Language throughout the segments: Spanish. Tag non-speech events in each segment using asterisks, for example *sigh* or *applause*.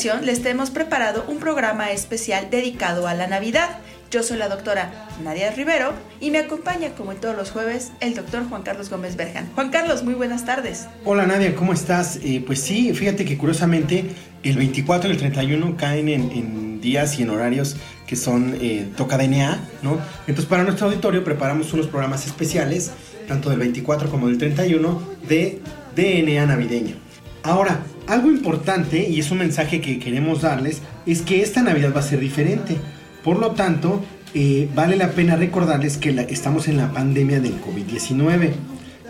Ocasión les hemos preparado un programa especial dedicado a la Navidad. Yo soy la doctora Nadia Rivero y me acompaña, como en todos los jueves, el doctor Juan Carlos Gómez Berjan. Juan Carlos, muy buenas tardes. Hola Nadia, ¿cómo estás? Eh, pues sí, fíjate que curiosamente el 24 y el 31 caen en, días y en horarios que son eh, toca DNA, ¿no? Entonces para nuestro auditorio preparamos unos programas especiales, tanto del 24 como del 31, de DNA navideño. Ahora, algo importante, y es un mensaje que queremos darles, es que esta Navidad va a ser diferente. Por lo tanto, eh, vale la pena recordarles que estamos en la pandemia del COVID-19,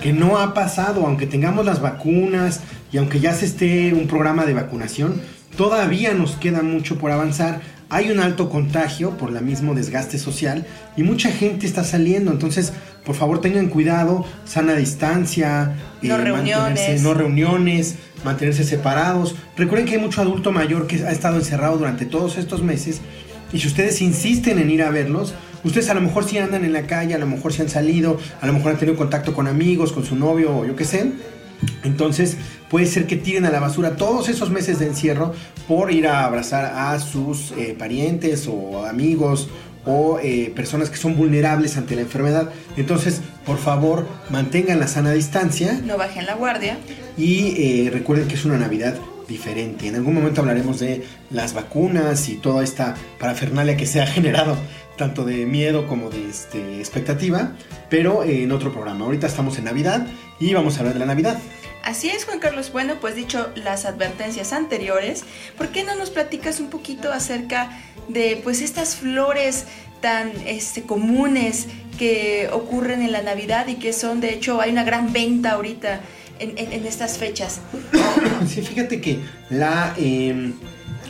que no ha pasado, aunque tengamos las vacunas y aunque ya se esté un programa de vacunación, todavía nos queda mucho por avanzar. Hay un alto contagio por el mismo desgaste social y mucha gente está saliendo. Entonces, por favor, tengan cuidado, sana distancia, no eh, reuniones. no reuniones mantenerse separados. Recuerden que hay mucho adulto mayor que ha estado encerrado durante todos estos meses y si ustedes insisten en ir a verlos, ustedes a lo mejor sí andan en la calle, a lo mejor sí han salido, a lo mejor han tenido contacto con amigos, con su novio o yo qué sé. Entonces puede ser que tiren a la basura todos esos meses de encierro por ir a abrazar a sus eh, parientes o amigos o eh, personas que son vulnerables ante la enfermedad. Entonces, por favor, mantengan la sana distancia. No bajen la guardia. Y eh, recuerden que es una Navidad diferente. En algún momento hablaremos de las vacunas y toda esta parafernalia que se ha generado, tanto de miedo como de este, expectativa, pero en otro programa. Ahorita estamos en Navidad y vamos a hablar de la Navidad. Así es, Juan Carlos. Bueno, pues dicho las advertencias anteriores, ¿por qué no nos platicas un poquito acerca de pues estas flores tan este, comunes que ocurren en la Navidad y que son, de hecho, hay una gran venta ahorita en, estas fechas. *coughs* Sí, fíjate que la em,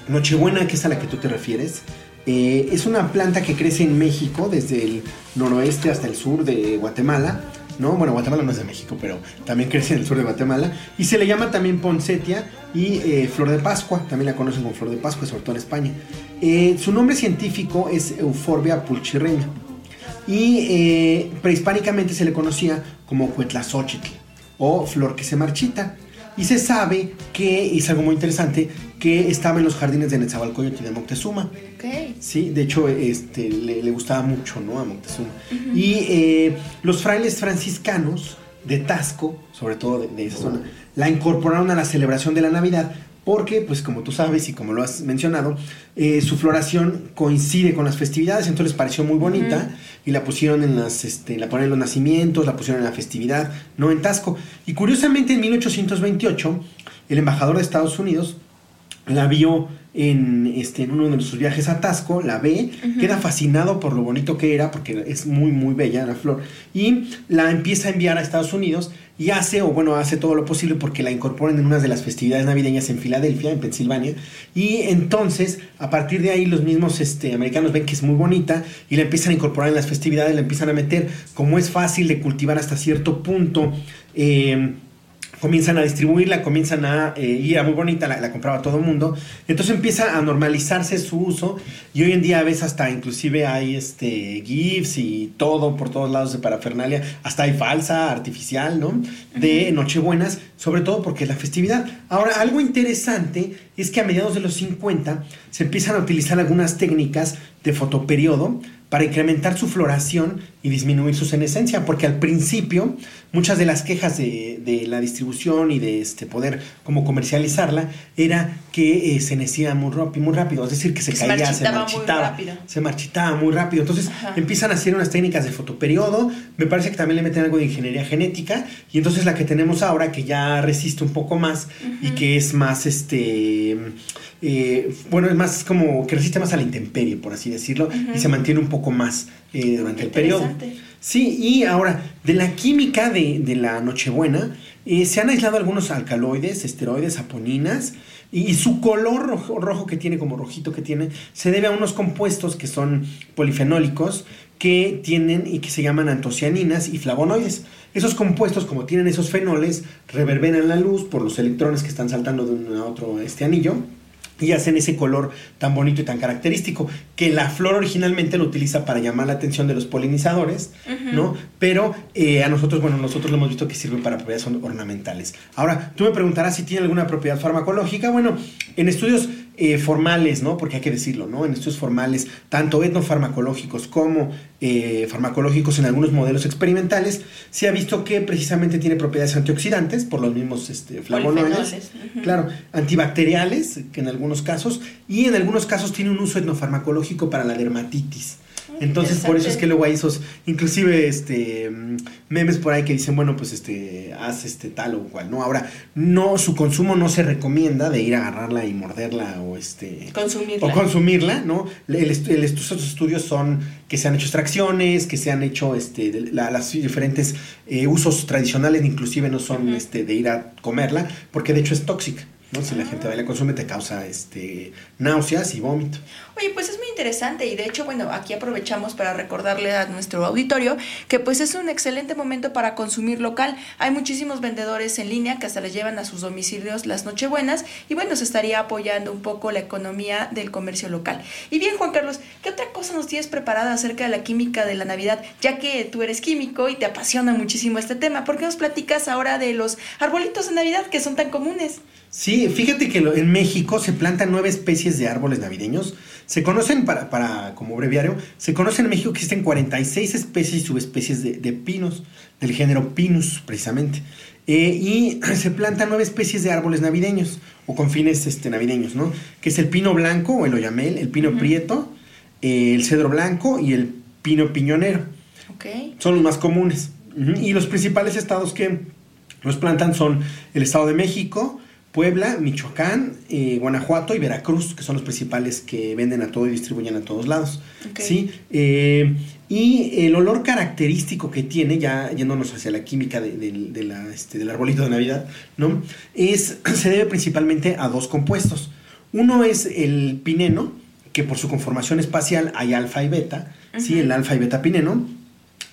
Nochebuena, que es a la que tú te refieres, eh, es una planta que crece en México, desde el noroeste hasta el sur de Guatemala. ¿No? Bueno, Guatemala no es de México, pero también crece en el sur de Guatemala. Y se le llama también poncetia y eh, flor de Pascua, también la conocen como flor de Pascua, sobre todo en España. Eh, su nombre científico es Euphorbia pulchirreña. Y eh, prehispánicamente se le conocía como Cuetlazóchitl o flor que se marchita. Y se sabe que, es algo muy interesante, que estaba en los jardines de Netzahualcoyotl y de Moctezuma. Sí, de hecho este, le, gustaba mucho ¿no? a Moctezuma. Y eh, los frailes franciscanos de Tasco, sobre todo de, esa zona, la incorporaron a la celebración de la Navidad porque, pues como tú sabes y como lo has mencionado, eh, su floración coincide con las festividades, entonces pareció muy bonita y la pusieron en las, este, la ponen en los nacimientos, la pusieron en la festividad, no en Tasco. Y curiosamente en 1828, el embajador de Estados Unidos la vio en, este, en uno de sus viajes a Tasco, la ve, queda fascinado por lo bonito que era, porque es muy, muy bella la flor, y la empieza a enviar a Estados Unidos y hace, o bueno, hace todo lo posible porque la incorporen en una de las festividades navideñas en Filadelfia, en Pensilvania, y entonces, a partir de ahí, los mismos este, americanos ven que es muy bonita y la empiezan a incorporar en las festividades, la empiezan a meter, como es fácil de cultivar hasta cierto punto, eh, comienzan a distribuirla, comienzan a eh, ir a muy bonita, la, compraba todo el mundo. Entonces empieza a normalizarse su uso y hoy en día ves hasta inclusive hay este GIFs y todo por todos lados de parafernalia, hasta hay falsa, artificial, ¿no? De Nochebuenas, sobre todo porque es la festividad. Ahora, algo interesante es que a mediados de los 50 se empiezan a utilizar algunas técnicas de fotoperiodo para incrementar su floración y disminuir su senescencia, porque al principio muchas de las quejas de, la distribución y de este poder como comercializarla era que eh, se necía muy rápido, muy rápido, es decir, que se, caía, se marchitaba, se marchitaba muy rápido. Entonces empiezan a hacer unas técnicas de fotoperiodo, me parece que también le meten algo de ingeniería genética, y entonces la que tenemos ahora, que ya resiste un poco más y que es más este este, eh, bueno, es más como que resiste más a la intemperie, por así decirlo, y se mantiene un poco más eh, durante el periodo. Sí, y ahora, de la química de, de la Nochebuena, eh, se han aislado algunos alcaloides, esteroides, aponinas, y, su color rojo, rojo, que tiene, como rojito que tiene, se debe a unos compuestos que son polifenólicos, que tienen y que se llaman antocianinas y flavonoides. Esos compuestos, como tienen esos fenoles, reverberan la luz por los electrones que están saltando de un a otro este anillo y hacen ese color tan bonito y tan característico que la flor originalmente lo utiliza para llamar la atención de los polinizadores, ¿no? Pero eh, a nosotros, bueno, nosotros lo hemos visto que sirven para propiedades ornamentales. Ahora, tú me preguntarás si tiene alguna propiedad farmacológica. Bueno, en estudios eh, formales, ¿no? Porque hay que decirlo, ¿no? En estudios formales, tanto etnofarmacológicos como eh, farmacológicos en algunos modelos experimentales, se ha visto que precisamente tiene propiedades antioxidantes por los mismos este, flavonoides, claro, antibacteriales, que en algunos casos, y en algunos casos tiene un uso etnofarmacológico para la dermatitis. Entonces, por eso es que luego hay esos, inclusive, este, memes por ahí que dicen, bueno, pues, este, haz este tal o cual, ¿no? Ahora, no, su consumo no se recomienda de ir a agarrarla y morderla o, este... Consumirla. O consumirla, ¿no? El, estos estudios son que se han hecho extracciones, que se han hecho, este, las diferentes eh, usos tradicionales, inclusive no son, este, de ir a comerla, porque de hecho es tóxica. ¿No? Si la gente va y la consume, te causa este, náuseas y vómito. Oye, pues es muy interesante y de hecho, bueno, aquí aprovechamos para recordarle a nuestro auditorio que pues es un excelente momento para consumir local. Hay muchísimos vendedores en línea que hasta les llevan a sus domicilios las Nochebuenas y bueno, se estaría apoyando un poco la economía del comercio local. Y bien, Juan Carlos, ¿qué otra cosa nos tienes preparada acerca de la química de la Navidad? Ya que tú eres químico y te apasiona muchísimo este tema, ¿por qué nos platicas ahora de los arbolitos de Navidad que son tan comunes? Sí, fíjate que en México se plantan nueve especies de árboles navideños. Se conocen, para, para como breviario, se conocen en México que existen 46 especies y subespecies de, pinos, del género Pinus, precisamente. Eh, y *clears throat* se plantan nueve especies de árboles navideños, o con fines este, navideños, ¿no? Que es el pino blanco, o el oyamel, el pino prieto, eh, el cedro blanco y el pino piñonero. Okay. Son los más comunes. Y los principales estados que los plantan son el Estado de México, Puebla, Michoacán, eh, Guanajuato y Veracruz, que son los principales que venden a todo y distribuyen a todos lados. ¿sí? Eh, y el olor característico que tiene, ya yéndonos hacia la química este, del arbolito de Navidad, ¿no? es, *clears throat* se debe principalmente a dos compuestos. Uno es el pineno, que por su conformación espacial hay alfa y beta, ¿sí? el alfa y beta pineno,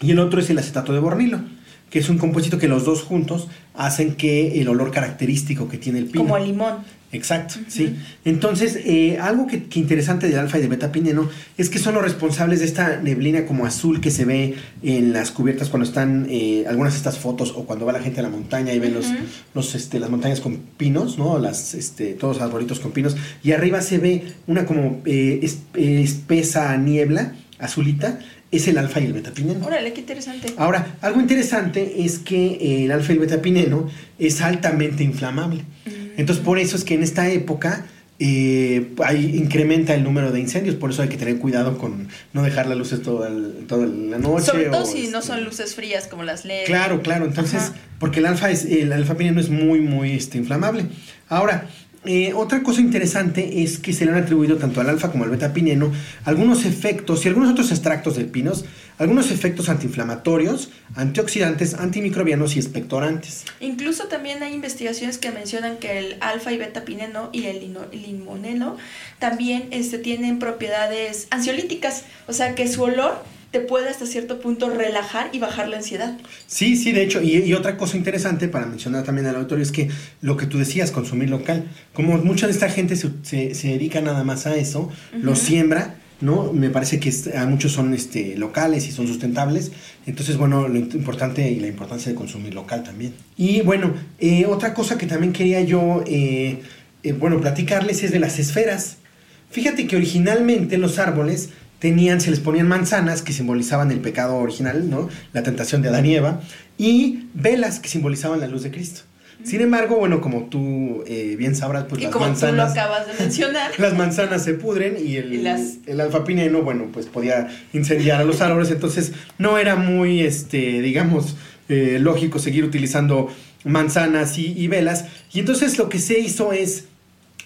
y el otro es el acetato de bornilo que es un compuesto que los dos juntos hacen que el olor característico que tiene el pino. Como limón. Exacto, sí. Entonces, eh, algo que, interesante del alfa y de beta pineno es que son los responsables de esta neblina como azul que se ve en las cubiertas cuando están eh, algunas de estas fotos o cuando va la gente a la montaña y ven los, los, este, las montañas con pinos, ¿no? Las, este, todos los arbolitos con pinos. Y arriba se ve una como eh, espesa niebla azulita es el alfa y el betapineno. Órale, qué interesante. Ahora, algo interesante es que el alfa y el betapineno es altamente inflamable. Mm. Entonces, por eso es que en esta época eh, incrementa el número de incendios, por eso hay que tener cuidado con no dejar las luces toda, la noche. Sobre todo si no este, son luces frías como las LED. Claro, claro, entonces, porque el alfa es, el alfa pineno es muy, muy este, inflamable. Ahora, eh, otra cosa interesante es que se le han atribuido tanto al alfa como al beta pineno algunos efectos y algunos otros extractos del pinos, algunos efectos antiinflamatorios, antioxidantes, antimicrobianos y expectorantes. Incluso también hay investigaciones que mencionan que el alfa y beta pineno y el limoneno también este, tienen propiedades ansiolíticas, o sea que su olor te puede hasta cierto punto relajar y bajar la ansiedad. Sí, sí, de hecho, y, otra cosa interesante para mencionar también al auditorio es que lo que tú decías, consumir local, como mucha de esta gente se, se, dedica nada más a eso, lo siembra, ¿no? Me parece que a muchos son este, locales y son sustentables, entonces, bueno, lo importante y la importancia de consumir local también. Y bueno, eh, otra cosa que también quería yo, eh, eh, bueno, platicarles es de las esferas. Fíjate que originalmente los árboles tenían, se les ponían manzanas que simbolizaban el pecado original, ¿no? La tentación de Adán y Eva, y velas que simbolizaban la luz de Cristo. Sin embargo, bueno, como tú eh, bien sabrás, pues las manzanas. Tú lo acabas de mencionar. *laughs* las manzanas se pudren y el, el alfa pineno, bueno, pues podía incendiar a los árboles. Entonces, no era muy, este, digamos, eh, lógico seguir utilizando manzanas y, y, velas. Y entonces lo que se hizo es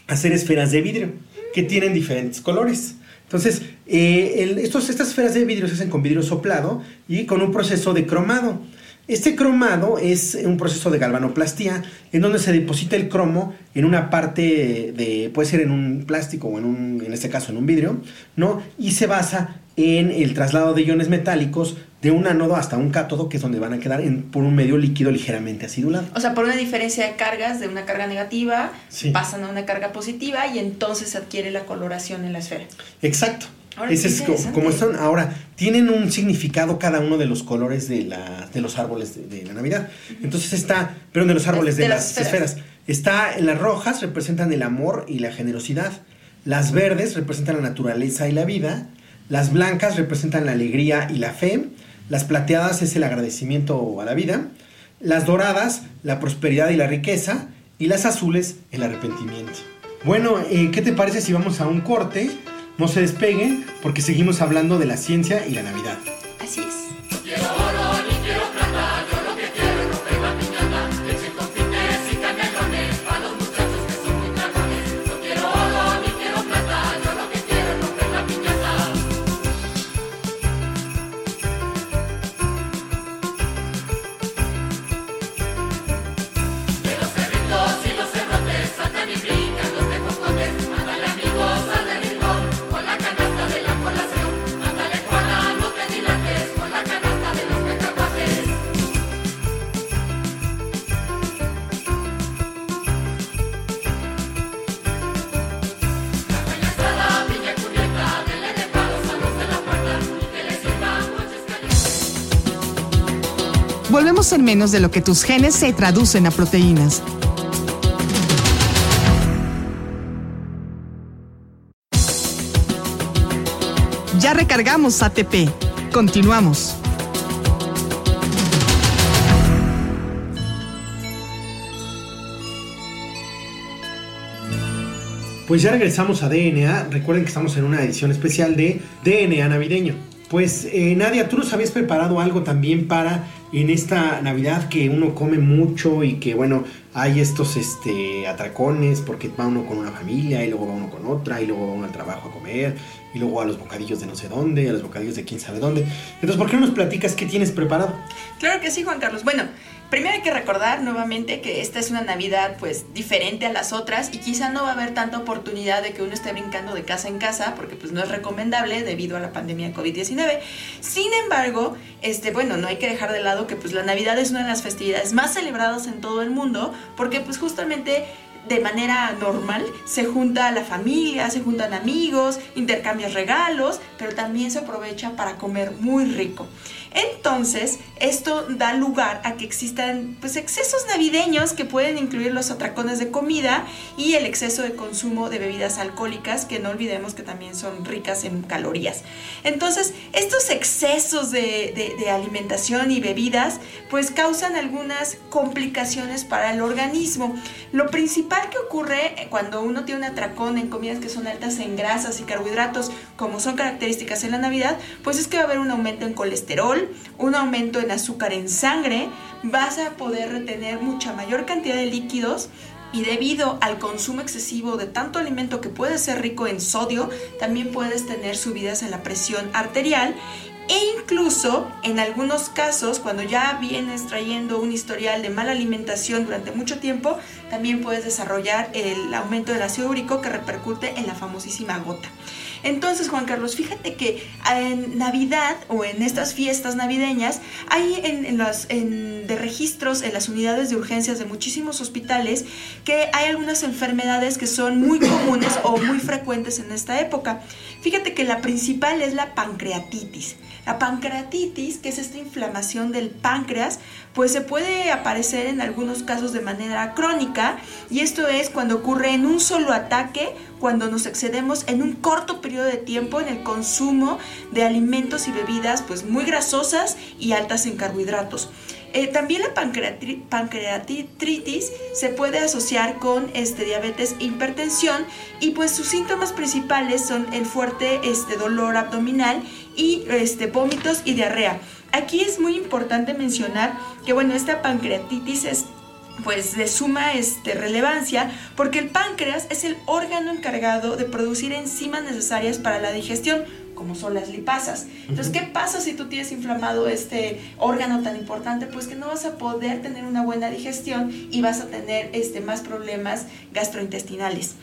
hacer esferas de vidrio que tienen diferentes colores. Entonces, eh, estos, estas esferas de vidrio se hacen con vidrio soplado y con un proceso de cromado. Este cromado es un proceso de galvanoplastía en donde se deposita el cromo en una parte de, puede ser en un plástico o en un, en este caso en un vidrio, ¿no? Y se basa en el traslado de iones metálicos de un ánodo hasta un cátodo, que es donde van a quedar por un medio líquido ligeramente acidulado. O sea, por una diferencia de cargas, de una carga negativa, pasan a una carga positiva y entonces se adquiere la coloración en la esfera. Exacto. Ese es como, están. Ahora, tienen un significado cada uno de los colores de, la, de los árboles de, la Navidad. Entonces está, pero de los árboles de, las, esferas. Está, en las rojas representan el amor y la generosidad. Las verdes representan la naturaleza y la vida. Las blancas representan la alegría y la fe. Las plateadas es el agradecimiento a la vida. Las doradas, la prosperidad y la riqueza. Y las azules, el arrepentimiento. Bueno, eh, ¿qué te parece si vamos a un corte? No se despeguen porque seguimos hablando de la ciencia y la Navidad. Así es. En menos de lo que tus genes se traducen a proteínas. Ya recargamos ATP. Continuamos. Pues ya regresamos a DNA. Recuerden que estamos en una edición especial de DNA navideño. Pues eh, Nadia, tú nos habías preparado algo también para en esta Navidad que uno come mucho y que bueno, hay estos este, atracones porque va uno con una familia y luego va uno con otra y luego va uno al trabajo a comer y luego a los bocadillos de no sé dónde, a los bocadillos de quién sabe dónde. Entonces, ¿por qué no nos platicas qué tienes preparado? Claro que sí, Juan Carlos. Bueno, Primero hay que recordar nuevamente que esta es una Navidad pues diferente a las otras y quizá no va a haber tanta oportunidad de que uno esté brincando de casa en casa porque pues no es recomendable debido a la pandemia de COVID-19. Sin embargo, este bueno, no hay que dejar de lado que pues la Navidad es una de las festividades más celebradas en todo el mundo porque pues justamente de manera normal se junta la familia, se juntan amigos, intercambias regalos, pero también se aprovecha para comer muy rico. Entonces, esto da lugar a que existan pues, excesos navideños que pueden incluir los atracones de comida y el exceso de consumo de bebidas alcohólicas, que no olvidemos que también son ricas en calorías. Entonces, estos excesos de, alimentación y bebidas pues causan algunas complicaciones para el organismo. Lo principal que ocurre cuando uno tiene un atracón en comidas que son altas en grasas y carbohidratos, como son características en la Navidad, pues es que va a haber un aumento en colesterol, un aumento en azúcar en sangre, vas a poder retener mucha mayor cantidad de líquidos y debido al consumo excesivo de tanto alimento que puede ser rico en sodio, también puedes tener subidas en la presión arterial e incluso en algunos casos, cuando ya vienes trayendo un historial de mala alimentación durante mucho tiempo, también puedes desarrollar el aumento del ácido úrico que repercute en la famosísima gota. Entonces, Juan Carlos, fíjate que en Navidad o en estas fiestas navideñas hay en, los de registros en las unidades de urgencias de muchísimos hospitales que hay algunas enfermedades que son muy comunes o muy frecuentes en esta época. Fíjate que la principal es la pancreatitis. La pancreatitis, que es esta inflamación del páncreas, pues se puede aparecer en algunos casos de manera crónica y esto es cuando ocurre en un solo ataque, cuando nos excedemos en un corto periodo de tiempo en el consumo de alimentos y bebidas pues muy grasosas y altas en carbohidratos. Eh, también la pancreatitis se puede asociar con este, diabetes e hipertensión y pues sus síntomas principales son el fuerte este, dolor abdominal y este, vómitos y diarrea. Aquí es muy importante mencionar que bueno, esta pancreatitis es pues de suma este, relevancia porque el páncreas es el órgano encargado de producir enzimas necesarias para la digestión como son las lipasas. Entonces, ¿qué pasa si tú tienes inflamado este órgano tan importante? Pues que no vas a poder tener una buena digestión y vas a tener este, más problemas gastrointestinales.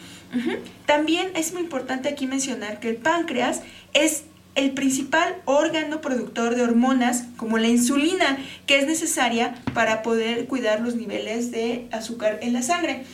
También es muy importante aquí mencionar que el páncreas es el principal órgano productor de hormonas como la insulina, que es necesaria para poder cuidar los niveles de azúcar en la sangre.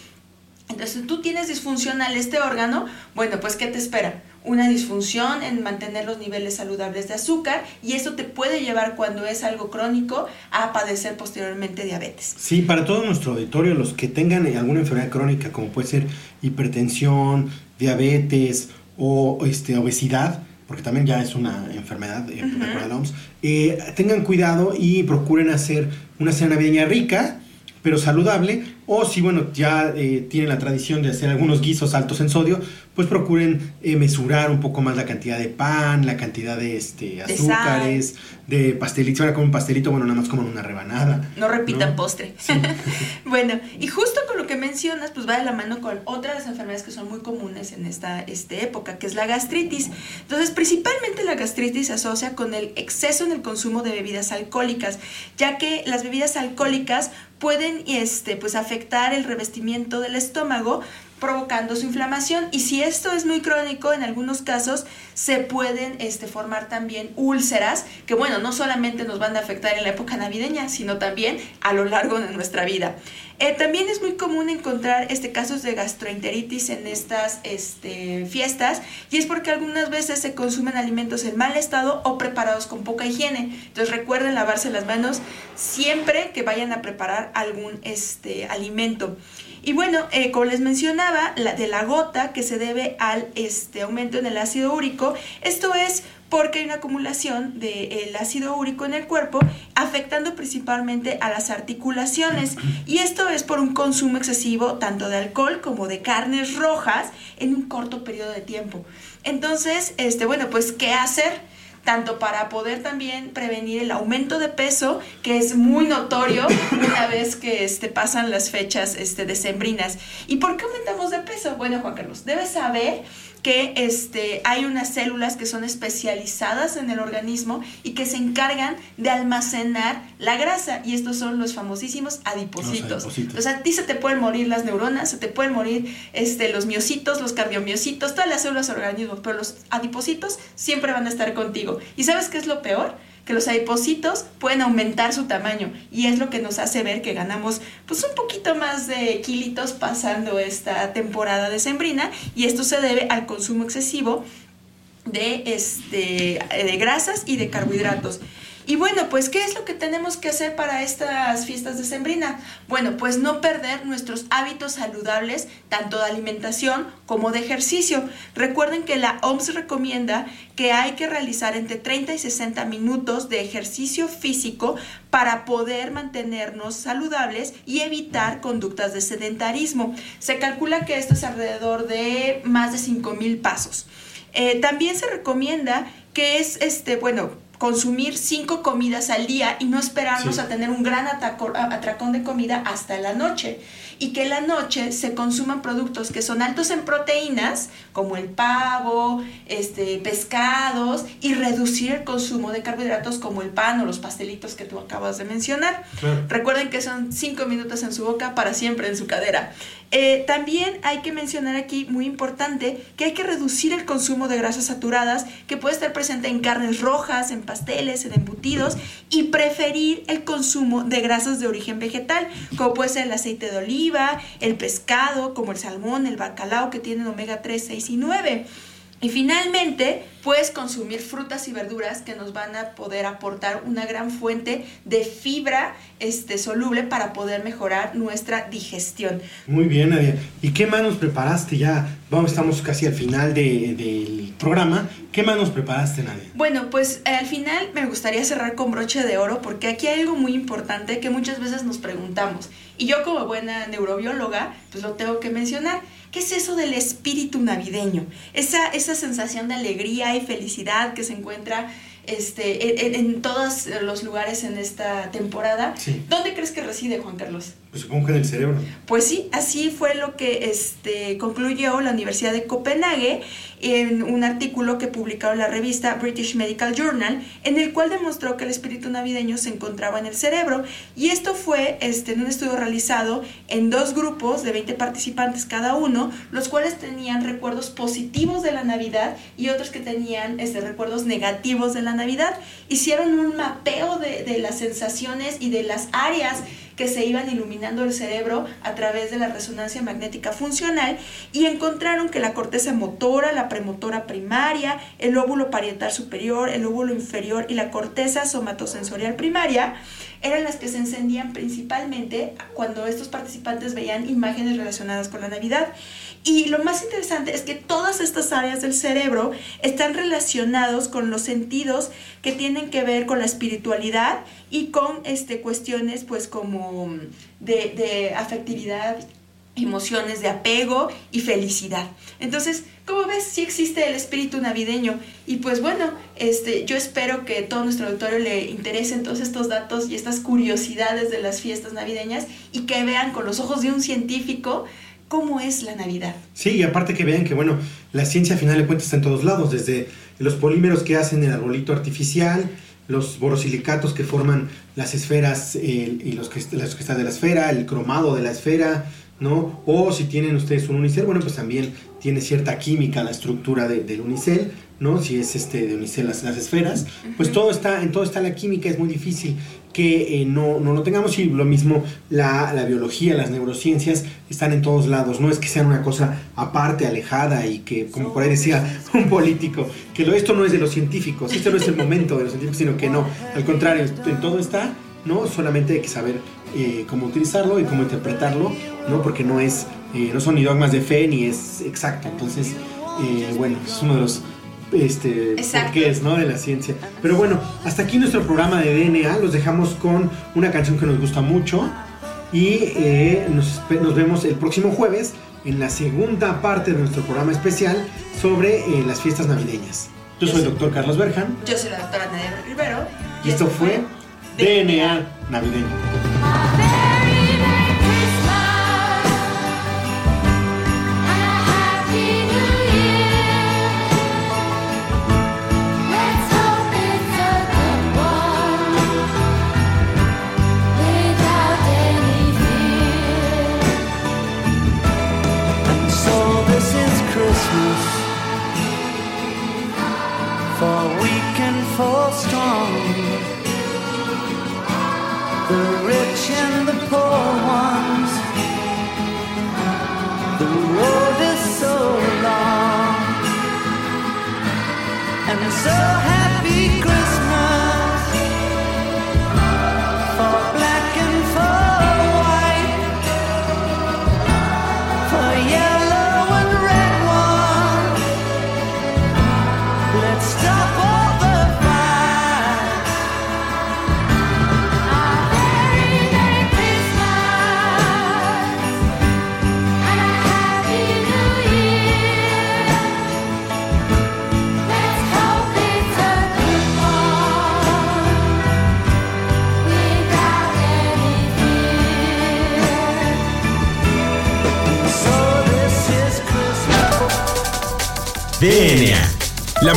Entonces, si tú tienes disfuncional este órgano, bueno, pues ¿qué te espera? Una disfunción en mantener los niveles saludables de azúcar y eso te puede llevar cuando es algo crónico a padecer posteriormente diabetes. Sí, para todo nuestro auditorio, los que tengan alguna enfermedad crónica como puede ser hipertensión, diabetes o este, obesidad, porque también ya es una enfermedad, eh, eh, tengan cuidado y procuren hacer una cena navideña rica, pero saludable, o si, bueno, ya eh, tienen la tradición de hacer algunos guisos altos en sodio, pues procuren eh, mesurar un poco más la cantidad de pan, la cantidad de este, azúcares, de, pastelitos. Ahora como un pastelito, bueno, nada más como una rebanada. No repitan postre. *laughs* bueno, y justo con lo que mencionas, pues va de la mano con otras enfermedades que son muy comunes en esta este, época, que es la gastritis. Entonces, principalmente la gastritis se asocia con el exceso en el consumo de bebidas alcohólicas, ya que las bebidas alcohólicas pueden este, pues, afectar el revestimiento del estómago, provocando su inflamación y si esto es muy crónico, en algunos casos se pueden este, formar también úlceras que bueno, no solamente nos van a afectar en la época navideña, sino también a lo largo de nuestra vida. Eh, también es muy común encontrar este, casos de gastroenteritis en estas este, fiestas y es porque algunas veces se consumen alimentos en mal estado o preparados con poca higiene. Entonces recuerden lavarse las manos siempre que vayan a preparar algún este, alimento. Y bueno, eh, como les mencionaba, de la gota que se debe al este, aumento en el ácido úrico, esto es porque hay una acumulación del ácido úrico en el cuerpo, afectando principalmente a las articulaciones. Y esto es por un consumo excesivo tanto de alcohol como de carnes rojas en un corto periodo de tiempo. Entonces, este, bueno, pues, ¿qué hacer? Tanto para poder también prevenir el aumento de peso, que es muy notorio una vez que este, pasan las fechas este, decembrinas. ¿Y por qué aumentamos de peso? Bueno, Juan Carlos, debes saber que este, hay unas células que son especializadas en el organismo y que se encargan de almacenar la grasa y estos son los famosísimos adipocitos. O sea, a ti se te pueden morir las neuronas, se te pueden morir este, los miocitos, los cardiomiocitos, todas las células del organismo, pero los adipocitos siempre van a estar contigo. ¿Y sabes qué es lo peor? Que los adipocitos pueden aumentar su tamaño y es lo que nos hace ver que ganamos pues un poquito más de kilitos pasando esta temporada de sembrina y esto se debe al consumo excesivo de, este, de grasas y de carbohidratos. Y bueno, pues ¿qué es lo que tenemos que hacer para estas fiestas de Sembrina? Bueno, pues no perder nuestros hábitos saludables, tanto de alimentación como de ejercicio. Recuerden que la OMS recomienda que hay que realizar entre 30 y 60 minutos de ejercicio físico para poder mantenernos saludables y evitar conductas de sedentarismo. Se calcula que esto es alrededor de más de 5.000 pasos. Eh, también se recomienda que es, este, bueno, consumir cinco comidas al día y no esperarnos a tener un gran atracón de comida hasta la noche. Y que en la noche se consuman productos que son altos en proteínas, como el pavo, este, pescados, y reducir el consumo de carbohidratos como el pan o los pastelitos que tú acabas de mencionar. Recuerden que son cinco minutos en su boca para siempre en su cadera. Eh, también hay que mencionar aquí, muy importante, que hay que reducir el consumo de grasas saturadas que puede estar presente en carnes rojas, en pasteles, en embutidos y preferir el consumo de grasas de origen vegetal, como puede ser el aceite de oliva, el pescado, como el salmón, el bacalao que tienen omega 3, 6 y 9. Y finalmente, puedes consumir frutas y verduras que nos van a poder aportar una gran fuente de fibra este, soluble para poder mejorar nuestra digestión. Muy bien, Nadia. ¿Y qué más nos preparaste ya? Vamos, estamos casi al final del programa. ¿Qué más nos preparaste, Nadia? Bueno, pues al final me gustaría cerrar con broche de oro porque aquí hay algo muy importante que muchas veces nos preguntamos. Y yo como buena neurobióloga, pues lo tengo que mencionar ¿Qué es eso del espíritu navideño? Esa, esa sensación de alegría y felicidad que se encuentra este, en, todos los lugares en esta temporada. ¿Dónde crees que reside Juan Carlos? Pues cerebro. Pues sí, así fue lo que este, concluyó la Universidad de Copenhague en un artículo que publicó en la revista British Medical Journal, en el cual demostró que el espíritu navideño se encontraba en el cerebro. Y esto fue este, en un estudio realizado en dos grupos de 20 participantes cada uno, los cuales tenían recuerdos positivos de la Navidad y otros que tenían este, recuerdos negativos de la Navidad. Hicieron un mapeo de, de las sensaciones y de las áreas que se iban iluminando el cerebro a través de la resonancia magnética funcional y encontraron que la corteza motora, la premotora primaria, el lóbulo parietal superior, el lóbulo inferior y la corteza somatosensorial primaria eran las que se encendían principalmente cuando estos participantes veían imágenes relacionadas con la Navidad. Y lo más interesante es que todas estas áreas del cerebro están relacionados con los sentidos que tienen que ver con la espiritualidad y con este, cuestiones pues como de, de afectividad, emociones de apego y felicidad. Entonces, como ves, sí existe el espíritu navideño. Y pues bueno, este, yo espero que todo nuestro auditorio le interesen todos estos datos y estas curiosidades de las fiestas navideñas y que vean con los ojos de un científico cómo es la Navidad. Sí, y aparte que vean que, bueno, la ciencia a final de cuentas está en todos lados, desde los polímeros que hacen el arbolito artificial, los borosilicatos que forman las esferas y los, que, los que están de la esfera, el cromado de la esfera, ¿no? O si tienen ustedes un unicel, bueno, pues también tiene cierta química la estructura del unicel, ¿no? Si es este de unicel las, las esferas, pues todo está, en todo está la química, es muy difícil que eh, no, no lo tengamos y lo mismo la, la, biología, las neurociencias están en todos lados, no es que sean una cosa aparte, alejada y que, como por ahí decía un político, que lo, esto no es de los científicos, esto no es el momento de los científicos, sino que no, al contrario, en todo está, ¿no? Solamente hay que saber eh, cómo utilizarlo y cómo interpretarlo, ¿no? Porque no es, eh, no son ni dogmas de fe ni es exacto, entonces, eh, bueno, es uno de los este, porqués, ¿no? De la ciencia. Pero bueno, hasta aquí nuestro programa de DNA. Los dejamos con una canción que nos gusta mucho. Y eh, nos, nos, vemos el próximo jueves en la segunda parte de nuestro programa especial sobre eh, las fiestas navideñas. Yo, Yo soy el doctor Carlos Berjan. Yo soy la doctora Nadia Rivero. Y, esto fue DNA, DNA Navideño.